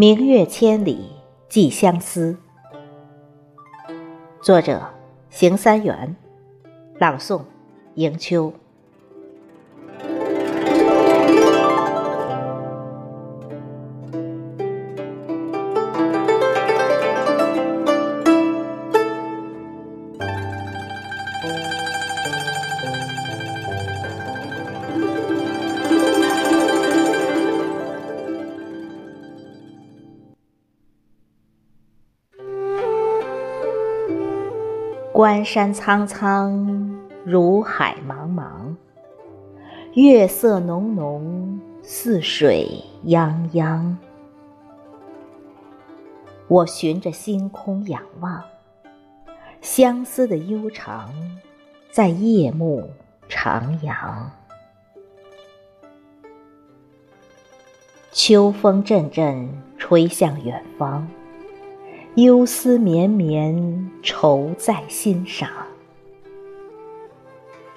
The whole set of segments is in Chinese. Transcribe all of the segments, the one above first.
明月千里寄相思。作者：邢三元，朗诵：迎秋。关山苍苍，如海茫茫。月色浓浓，似水泱泱。我循着星空仰望，相思的悠长在夜幕徜徉。秋风阵阵，吹向远方。忧思绵绵，愁在心上。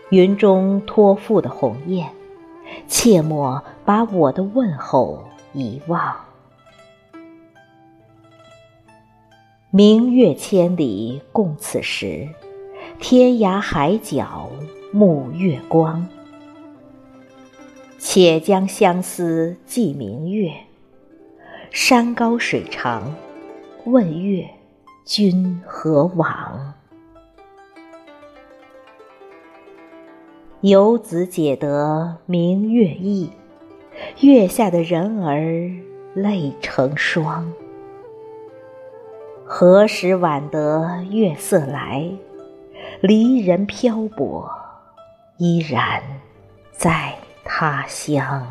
云中托付的鸿雁，切莫把我的问候遗忘。明月千里共此时，天涯海角沐月光。且将相思寄明月，山高水长。问月，君何往？游子解得明月意，月下的人儿泪成霜。何时晚得月色来？离人漂泊，依然在他乡。